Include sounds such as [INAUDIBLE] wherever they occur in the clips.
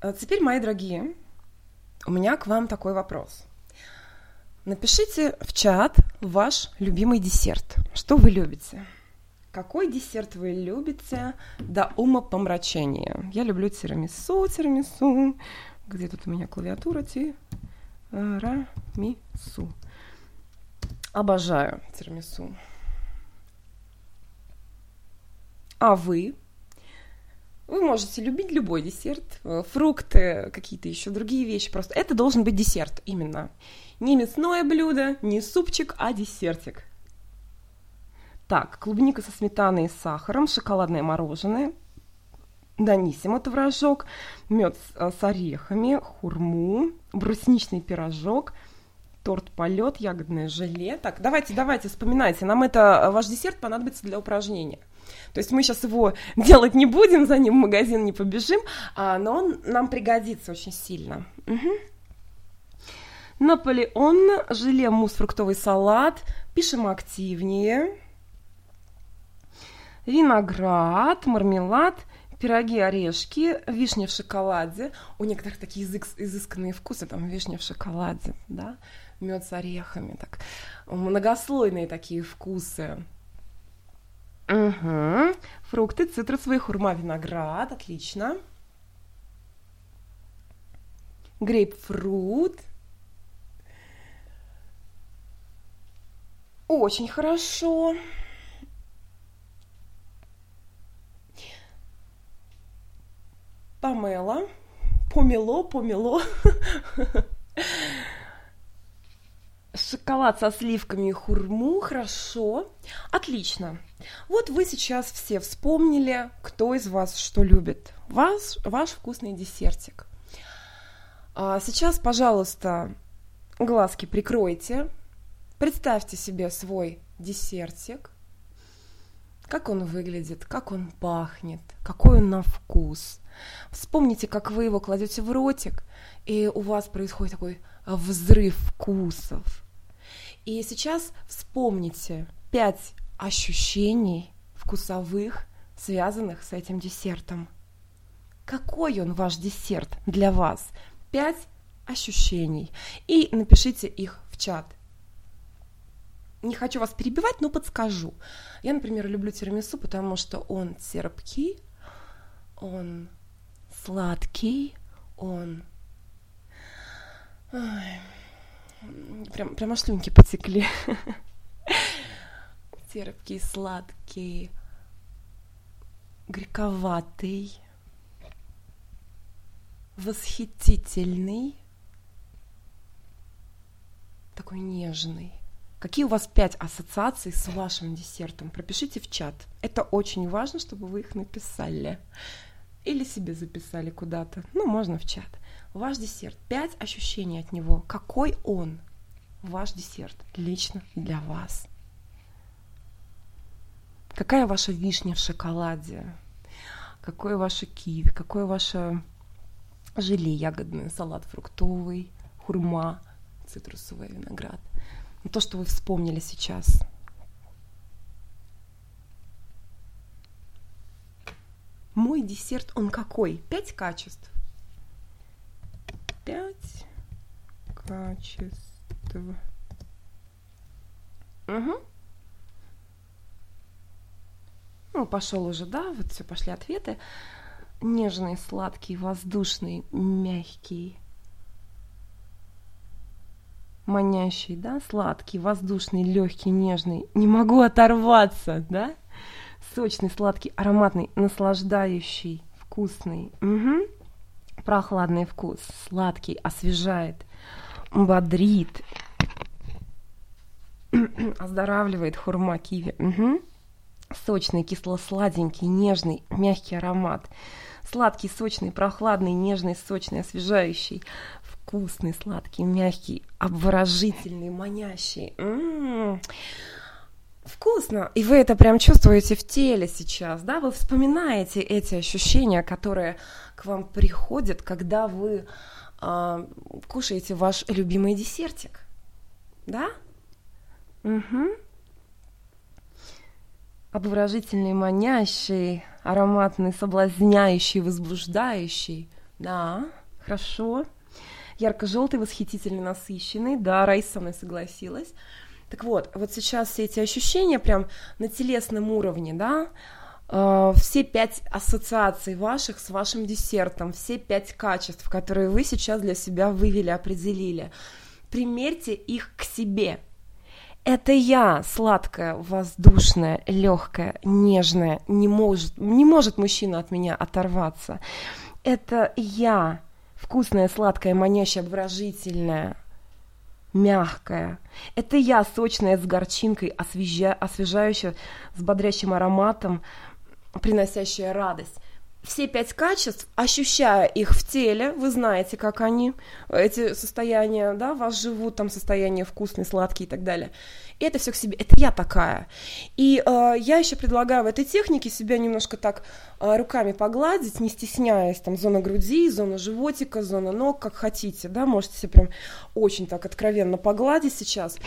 А теперь, мои дорогие, у меня к вам такой вопрос. Напишите в чат ваш любимый десерт. Что вы любите? Какой десерт вы любите до ума помрачения? Я люблю тирамису, тирамису. Где тут у меня клавиатура? Тирамису. Обожаю тирамису. А вы? Вы можете любить любой десерт, э, фрукты, какие-то еще другие вещи. Просто это должен быть десерт именно. Не мясное блюдо, не супчик, а десертик. Так, клубника со сметаной и сахаром, шоколадное мороженое, даниссимо творожок, мед с, э, с орехами, хурму, брусничный пирожок, торт полет, ягодное желе. Так, давайте, давайте, вспоминайте. Нам это э, ваш десерт понадобится для упражнения. То есть мы сейчас его [LAUGHS] делать не будем, за ним в магазин не побежим, а, но он нам пригодится очень сильно. Угу. Наполеон, желе, мусс, фруктовый салат. Пишем активнее. Виноград, мармелад, пироги, орешки, вишня в шоколаде. У некоторых такие изыск, изысканные вкусы, там вишня в шоколаде, да, мед с орехами, так многослойные такие вкусы. Угу. Фрукты, цитрусовые, хурма, виноград. Отлично. Грейпфрут. Очень хорошо. Помела. Помело, помело. [LAUGHS] Шоколад со сливками и хурму. Хорошо. Отлично. Вот вы сейчас все вспомнили, кто из вас что любит. Ваш, ваш вкусный десертик. А сейчас, пожалуйста, глазки прикройте. Представьте себе свой десертик. Как он выглядит, как он пахнет, какой он на вкус. Вспомните, как вы его кладете в ротик, и у вас происходит такой взрыв вкусов. И сейчас вспомните пять ощущений вкусовых, связанных с этим десертом. Какой он ваш десерт для вас? Пять ощущений. И напишите их в чат. Не хочу вас перебивать, но подскажу. Я, например, люблю тирамису, потому что он терпкий, он сладкий, он... Ой, прям, прямо слюнки потекли. [LAUGHS] терпкий, сладкий, горьковатый, восхитительный, такой нежный. Какие у вас пять ассоциаций с вашим десертом? Пропишите в чат. Это очень важно, чтобы вы их написали. Или себе записали куда-то. Ну, можно в чат. Ваш десерт. Пять ощущений от него. Какой он? Ваш десерт. Лично для вас. Какая ваша вишня в шоколаде? Какое ваше киви? Какое ваше желе ягодное, салат фруктовый, хурма, цитрусовый виноград? Ну, то, что вы вспомнили сейчас. Мой десерт, он какой? Пять качеств. Пять качеств. Угу. Ну, пошел уже, да, вот все, пошли ответы. Нежный, сладкий, воздушный, мягкий, манящий, да, сладкий, воздушный, легкий, нежный. Не могу оторваться, да? Сочный, сладкий, ароматный, наслаждающий, вкусный. Угу. Прохладный вкус, сладкий, освежает, бодрит, [CLEARS THROAT] оздоравливает хурма киви. Угу. Сочный, кисло-сладенький, нежный, мягкий аромат. Сладкий, сочный, прохладный, нежный, сочный, освежающий. Вкусный, сладкий, мягкий, обворожительный, манящий. М-м-м. Вкусно. И вы это прям чувствуете в теле сейчас, да? Вы вспоминаете эти ощущения, которые к вам приходят, когда вы э, кушаете ваш любимый десертик. Да? Угу обворожительный, манящий, ароматный, соблазняющий, возбуждающий, Да, хорошо. Ярко-желтый, восхитительный, насыщенный. Да, Раиса со мной согласилась. Так вот, вот сейчас все эти ощущения прям на телесном уровне, да, э, все пять ассоциаций ваших с вашим десертом, все пять качеств, которые вы сейчас для себя вывели, определили, примерьте их к себе. Это я, сладкая, воздушная, легкая, нежная, не может, не может мужчина от меня оторваться. Это я, вкусная, сладкая, манящая, обворожительная, мягкая. Это я, сочная, с горчинкой, освежа... освежающая, с бодрящим ароматом, приносящая радость. Все пять качеств, ощущая их в теле, вы знаете, как они, эти состояния, да, вас живут, там состояние вкусный, сладкий и так далее – и это все к себе, это я такая. И э, я еще предлагаю в этой технике себя немножко так э, руками погладить, не стесняясь, там, зона груди, зона животика, зона ног, как хотите, да, можете себе прям очень так откровенно погладить сейчас.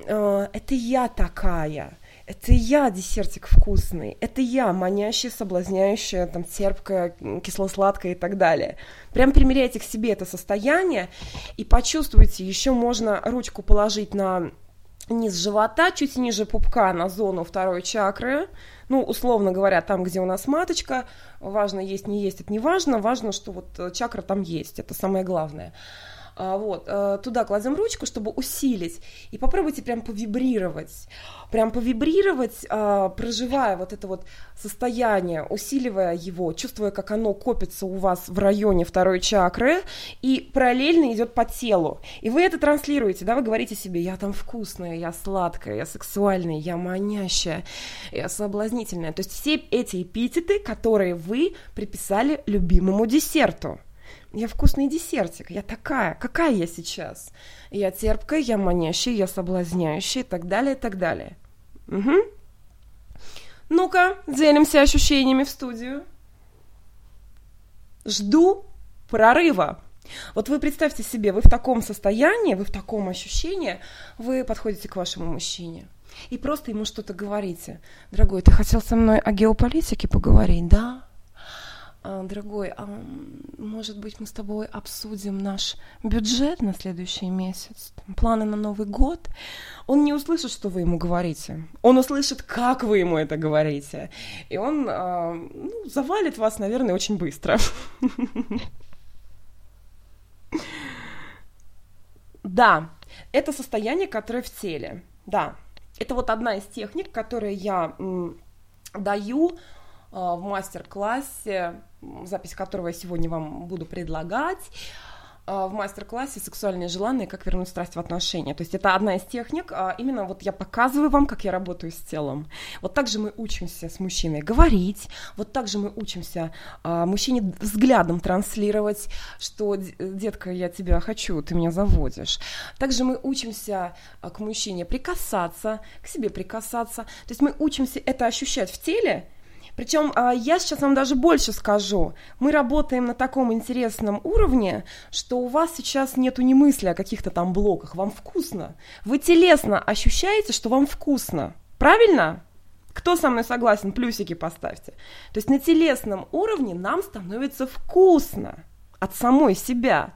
Э, это я такая. Это я десертик вкусный, это я манящая, соблазняющая, там, терпкая, кисло-сладкая и так далее. Прям примеряйте к себе это состояние и почувствуйте, еще можно ручку положить на низ живота, чуть ниже пупка на зону второй чакры. Ну, условно говоря, там, где у нас маточка, важно есть, не есть, это не важно, важно, что вот э, чакра там есть, это самое главное. А, вот, э, туда кладем ручку, чтобы усилить, и попробуйте прям повибрировать, прям повибрировать, а, проживая вот это вот состояние, усиливая его, чувствуя, как оно копится у вас в районе второй чакры, и параллельно идет по телу. И вы это транслируете, да, вы говорите себе, я там вкусная, я сладкая, я сексуальная, я манящая, я соблазнительная. То есть все эти эпитеты, которые вы приписали любимому десерту. Я вкусный десертик, я такая, какая я сейчас? Я терпкая, я манящая, я соблазняющая и так далее, и так далее. Угу. Ну-ка, делимся ощущениями в студию. Жду прорыва. Вот вы представьте себе, вы в таком состоянии, вы в таком ощущении, вы подходите к вашему мужчине и просто ему что-то говорите. Дорогой, ты хотел со мной о геополитике поговорить, да? А, дорогой, а может быть мы с тобой обсудим наш бюджет на следующий месяц, планы на Новый год? Он не услышит, что вы ему говорите. Он услышит, как вы ему это говорите. И он а, ну, завалит вас, наверное, очень быстро. Да, это состояние, которое в теле. Да, это вот одна из техник, которые я даю в мастер-классе запись которого я сегодня вам буду предлагать а, в мастер-классе «Сексуальные желания. Как вернуть страсть в отношения». То есть это одна из техник. А, именно вот я показываю вам, как я работаю с телом. Вот так же мы учимся с мужчиной говорить, вот так же мы учимся а, мужчине взглядом транслировать, что «детка, я тебя хочу, ты меня заводишь». Также мы учимся к мужчине прикасаться, к себе прикасаться. То есть мы учимся это ощущать в теле, причем а, я сейчас вам даже больше скажу. Мы работаем на таком интересном уровне, что у вас сейчас нету ни мысли о каких-то там блоках. Вам вкусно. Вы телесно ощущаете, что вам вкусно. Правильно? Кто со мной согласен, плюсики поставьте. То есть на телесном уровне нам становится вкусно от самой себя.